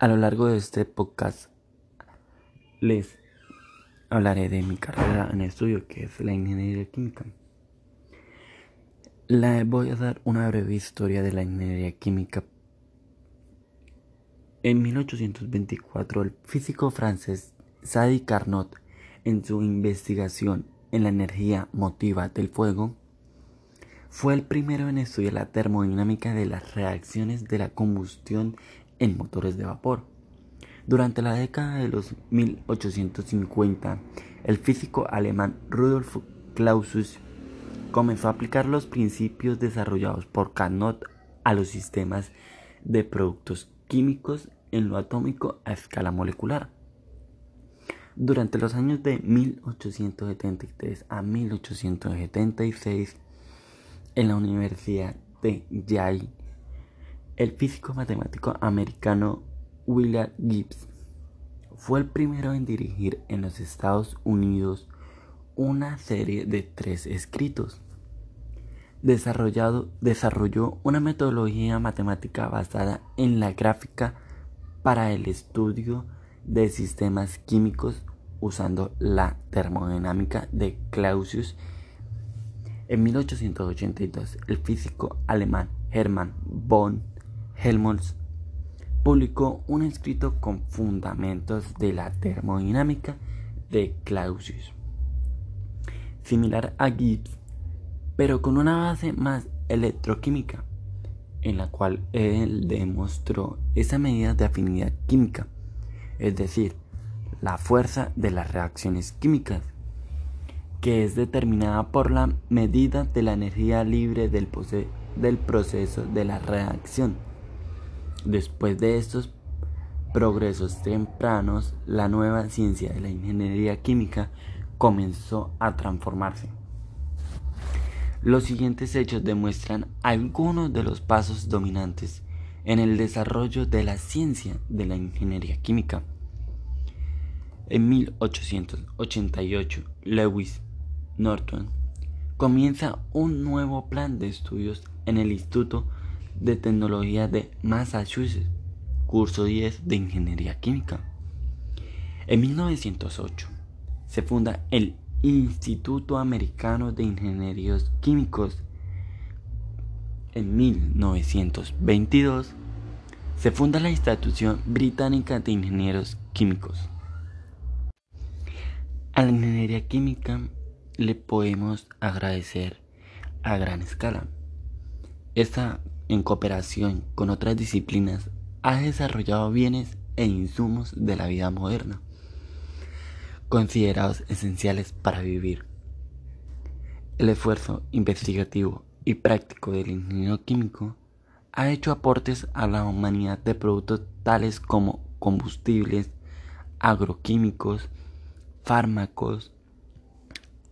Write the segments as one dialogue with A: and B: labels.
A: A lo largo de este podcast les hablaré de mi carrera en estudio que es la ingeniería química. Le voy a dar una breve historia de la ingeniería química. En 1824 el físico francés Sadi Carnot en su investigación en la energía motiva del fuego fue el primero en estudiar la termodinámica de las reacciones de la combustión en motores de vapor. Durante la década de los 1850, el físico alemán Rudolf Clausius comenzó a aplicar los principios desarrollados por Carnot a los sistemas de productos químicos en lo atómico a escala molecular. Durante los años de 1873 a 1876, en la Universidad de Yale, el físico matemático americano William Gibbs fue el primero en dirigir en los Estados Unidos una serie de tres escritos. Desarrollado, desarrolló una metodología matemática basada en la gráfica para el estudio de sistemas químicos usando la termodinámica de Clausius. En 1882, el físico alemán Hermann von Helmholtz publicó un escrito con fundamentos de la termodinámica de Clausius, similar a Gibbs, pero con una base más electroquímica, en la cual él demostró esa medida de afinidad química, es decir, la fuerza de las reacciones químicas, que es determinada por la medida de la energía libre del, proceso de la reacción. Después de estos progresos tempranos, la nueva ciencia de la ingeniería química comenzó a transformarse. Los siguientes hechos demuestran algunos de los pasos dominantes en el desarrollo de la ciencia de la ingeniería química. En 1888, Lewis Norton comienza un nuevo plan de estudios en el Instituto de Tecnología de Massachusetts, curso 10 de Ingeniería Química. En 1908 se funda el Instituto Americano de Ingenieros Químicos. En 1922 se funda la Institución Británica de Ingenieros Químicos. A la ingeniería química le podemos agradecer a gran escala. Esta en cooperación con otras disciplinas, ha desarrollado bienes e insumos de la vida moderna, considerados esenciales para vivir. El esfuerzo investigativo y práctico del ingeniero químico ha hecho aportes a la humanidad de productos tales como combustibles, agroquímicos, fármacos,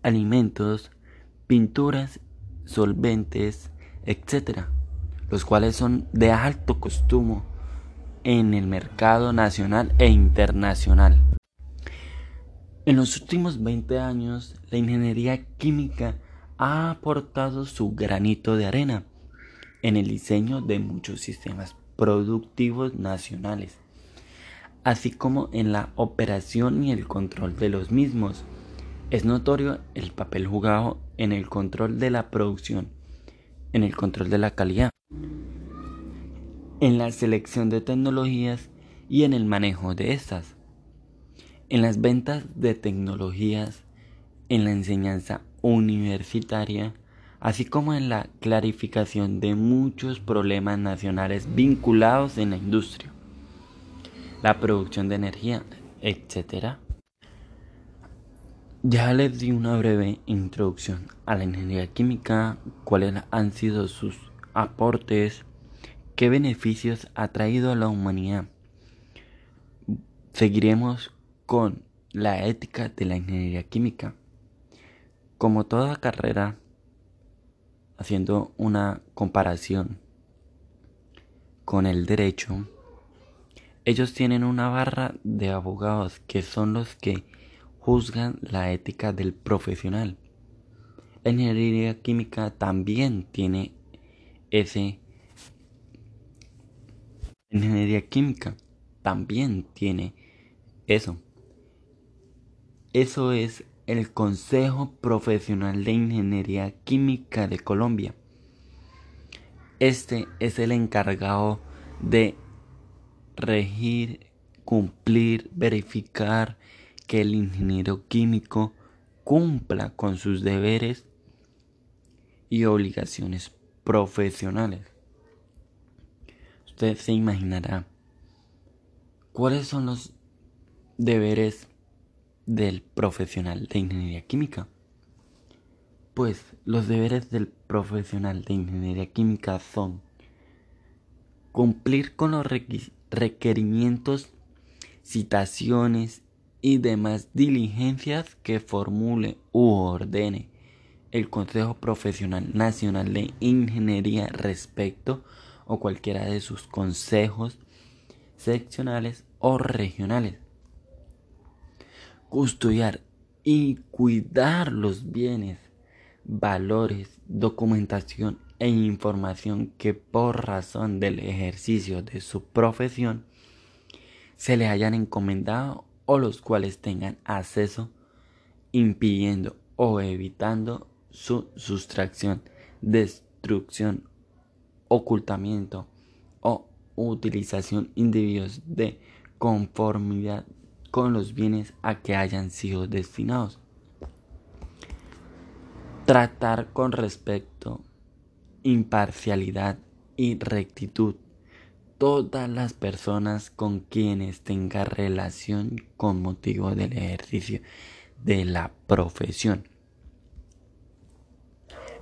A: alimentos, pinturas, solventes, etc los cuales son de alto costumo en el mercado nacional e internacional. En los últimos 20 años, la ingeniería química ha aportado su granito de arena en el diseño de muchos sistemas productivos nacionales, así como en la operación y el control de los mismos. Es notorio el papel jugado en el control de la producción, en el control de la calidad, en la selección de tecnologías y en el manejo de estas, en las ventas de tecnologías, en la enseñanza universitaria, así como en la clarificación de muchos problemas nacionales vinculados en la industria, la producción de energía, etc. Ya les di una breve introducción a la ingeniería química, cuáles han sido sus aportes, qué beneficios ha traído a la humanidad. Seguiremos con la ética de la ingeniería química. Como toda carrera, haciendo una comparación con el derecho, ellos tienen una barra de abogados que son los que juzgan la ética del profesional. La ingeniería química también tiene ese ingeniería química también tiene eso. Eso es el Consejo Profesional de Ingeniería Química de Colombia. Este es el encargado de regir, cumplir, verificar que el ingeniero químico cumpla con sus deberes y obligaciones profesionales. Usted se imaginará cuáles son los deberes del profesional de ingeniería química. Pues los deberes del profesional de ingeniería química son cumplir con los requerimientos, citaciones y demás diligencias que formule u ordene el Consejo Profesional Nacional de Ingeniería respecto o cualquiera de sus consejos seccionales o regionales. Custodiar y cuidar los bienes, valores, documentación e información que por razón del ejercicio de su profesión se le hayan encomendado o los cuales tengan acceso impidiendo o evitando su sustracción, destrucción, ocultamiento o utilización indebidos de conformidad con los bienes a que hayan sido destinados. Tratar con respecto, imparcialidad y rectitud todas las personas con quienes tenga relación con motivo del ejercicio de la profesión.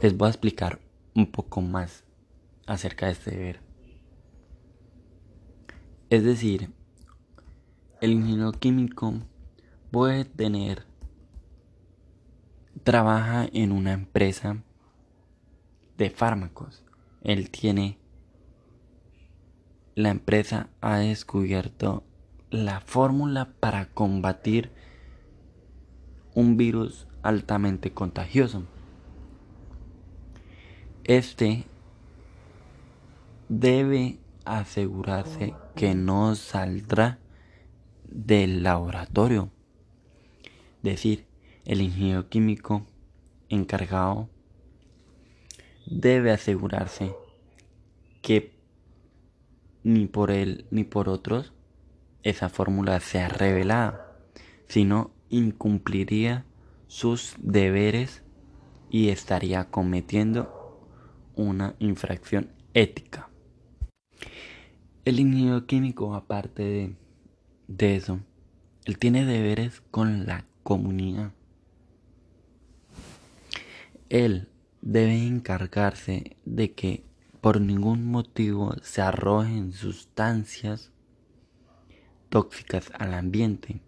A: Les voy a explicar un poco más acerca de este deber. Es decir, el ingeniero químico puede tener, trabaja en una empresa de fármacos. Él tiene, la empresa ha descubierto la fórmula para combatir un virus altamente contagioso. Este debe asegurarse que no saldrá del laboratorio. Decir, el ingeniero químico encargado debe asegurarse que ni por él ni por otros esa fórmula sea revelada, sino incumpliría sus deberes y estaría cometiendo una infracción ética. El ingeniero químico, aparte de, eso, él tiene deberes con la comunidad. Él debe encargarse de que por ningún motivo se arrojen sustancias tóxicas al ambiente,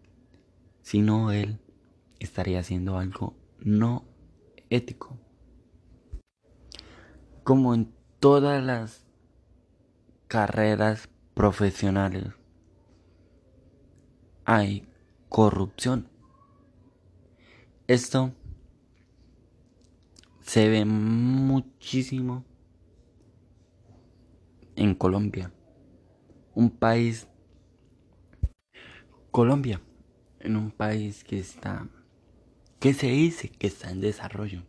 A: sino él estaría haciendo algo no ético como en todas las carreras profesionales, hay corrupción. Esto se ve muchísimo en Colombia, un país, Colombia, en un país que está, que se dice que está en desarrollo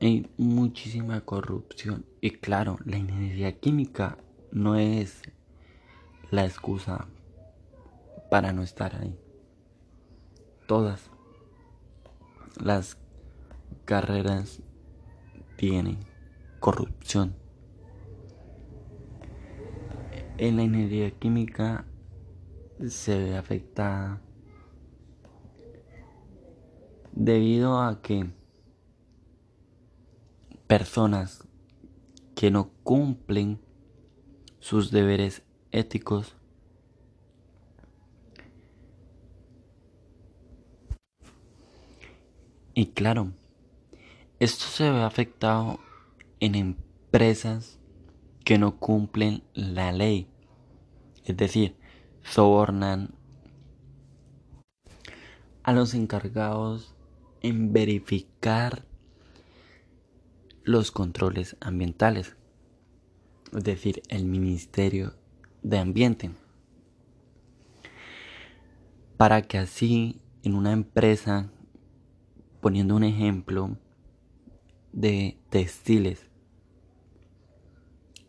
A: hay muchísima corrupción y claro, la ingeniería química no es la excusa para no estar ahí. Todas las carreras tienen corrupción. En la ingeniería química se ve afectada debido a que personas que no cumplen sus deberes éticos y claro esto se ve afectado en empresas que no cumplen la ley es decir sobornan a los encargados en verificar los controles ambientales, es decir, el Ministerio de Ambiente. para que así en una empresa, poniendo un ejemplo de textiles,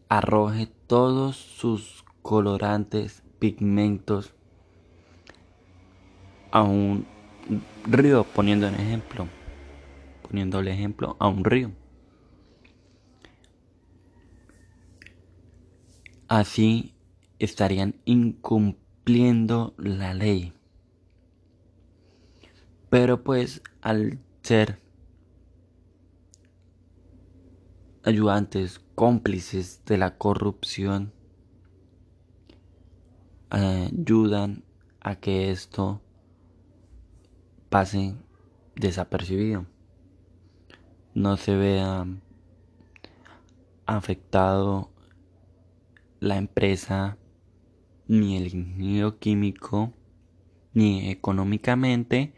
A: arroje todos sus colorantes, pigmentos a un río, poniendo un ejemplo, poniendo el ejemplo a un río. Así estarían incumpliendo la ley. Pero pues al ser ayudantes, cómplices de la corrupción, ayudan a que esto pase desapercibido. No se vea afectado la empresa, ni el ingeniero químico, ni económicamente,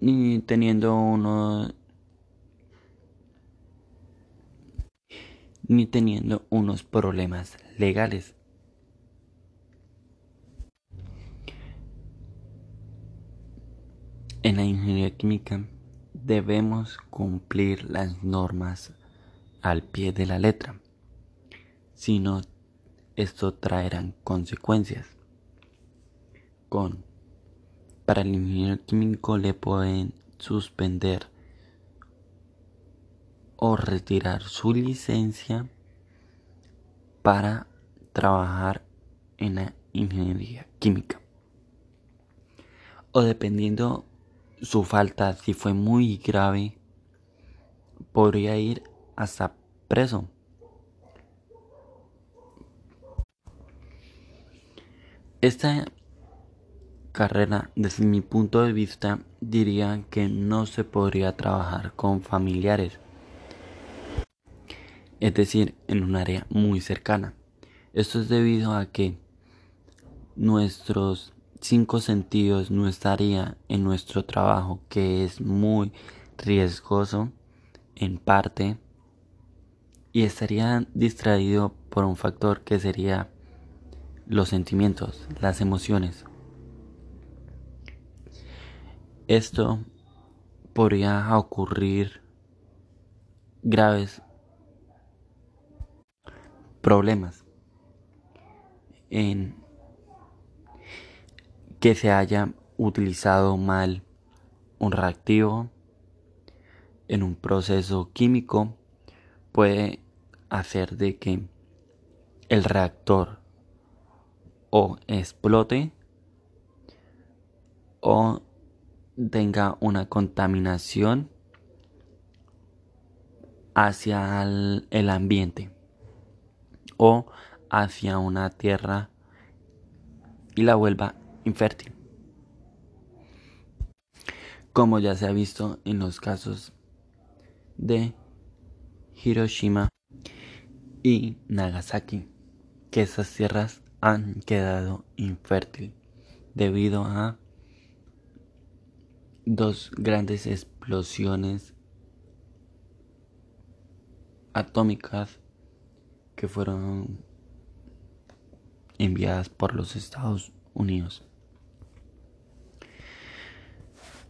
A: ni teniendo uno ni teniendo unos problemas legales. En la ingeniería química debemos cumplir las normas al pie de la letra, si no, esto traerá consecuencias. Con para el ingeniero químico le pueden suspender o retirar su licencia para trabajar en la ingeniería química. O dependiendo su falta, si fue muy grave, podría ir hasta preso. Esta carrera, desde mi punto de vista, diría que no se podría trabajar con familiares, es decir, en un área muy cercana. Esto es debido a que nuestros cinco sentidos no estaría en nuestro trabajo, que es muy riesgoso en parte, y estaría distraído por un factor que sería los sentimientos, las emociones. Esto podría ocurrir graves problemas en que se haya utilizado mal un reactivo en un proceso químico puede hacer de que el reactor o explote o tenga una contaminación hacia el, ambiente o hacia una tierra y la vuelva infértil. Como ya se ha visto en los casos de Hiroshima y Nagasaki, que esas tierras han quedado infértiles debido a dos grandes explosiones atómicas que fueron enviadas por los Estados Unidos.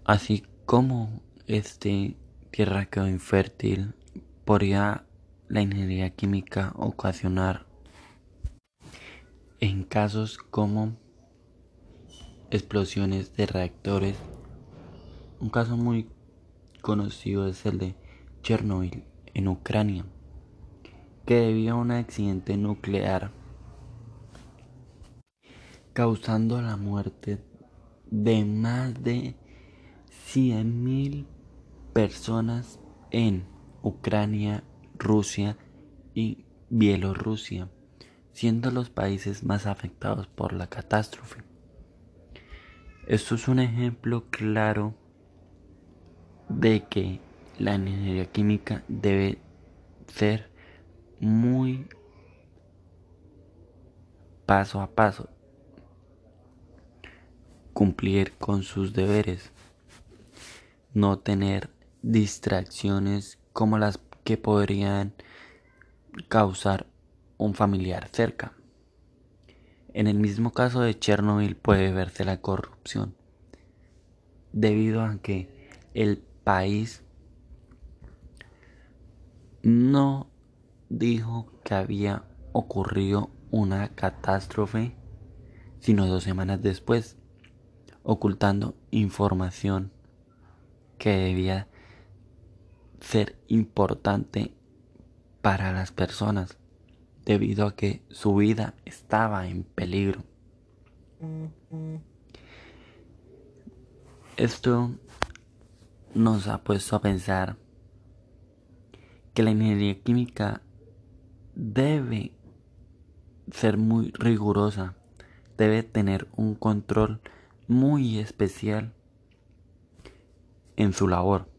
A: Así como este tierra quedó infértil, podría la ingeniería química ocasionar en casos como explosiones de reactores. Un caso muy conocido es el de Chernobyl en Ucrania, que debido a un accidente nuclear causando la muerte de más de 100.000 personas en Ucrania, Rusia y Bielorrusia, siendo los países más afectados por la catástrofe. Esto es un ejemplo claro de que la ingeniería química debe ser muy paso a paso, cumplir con sus deberes, no tener distracciones como las que podrían causar un familiar cerca. En el mismo caso de Chernobyl puede verse la corrupción, debido a que el país no dijo que había ocurrido una catástrofe, sino dos semanas después, ocultando información que debía ser importante para las personas debido a que su vida estaba en peligro. Esto nos ha puesto a pensar que la ingeniería química debe ser muy rigurosa, debe tener un control muy especial en su labor.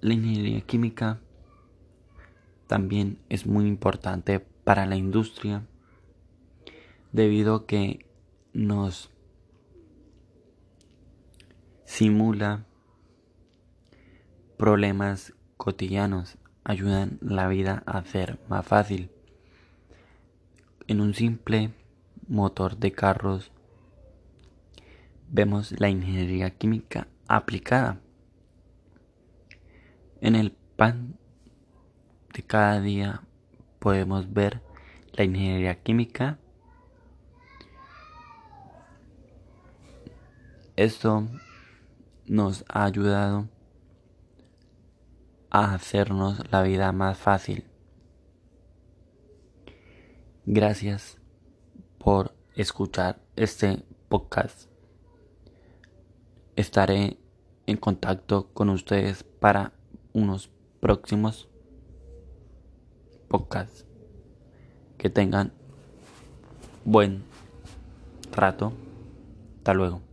A: La ingeniería química también es muy importante para la industria debido a que nos simula problemas cotidianos, ayudan la vida a ser más fácil. En un simple motor de carros vemos la ingeniería química aplicada. En el pan de cada día podemos ver la ingeniería química. Esto nos ha ayudado a hacernos la vida más fácil. Gracias por escuchar este podcast. Estaré en contacto con ustedes para unos próximos podcasts. Que tengan buen rato. Hasta luego.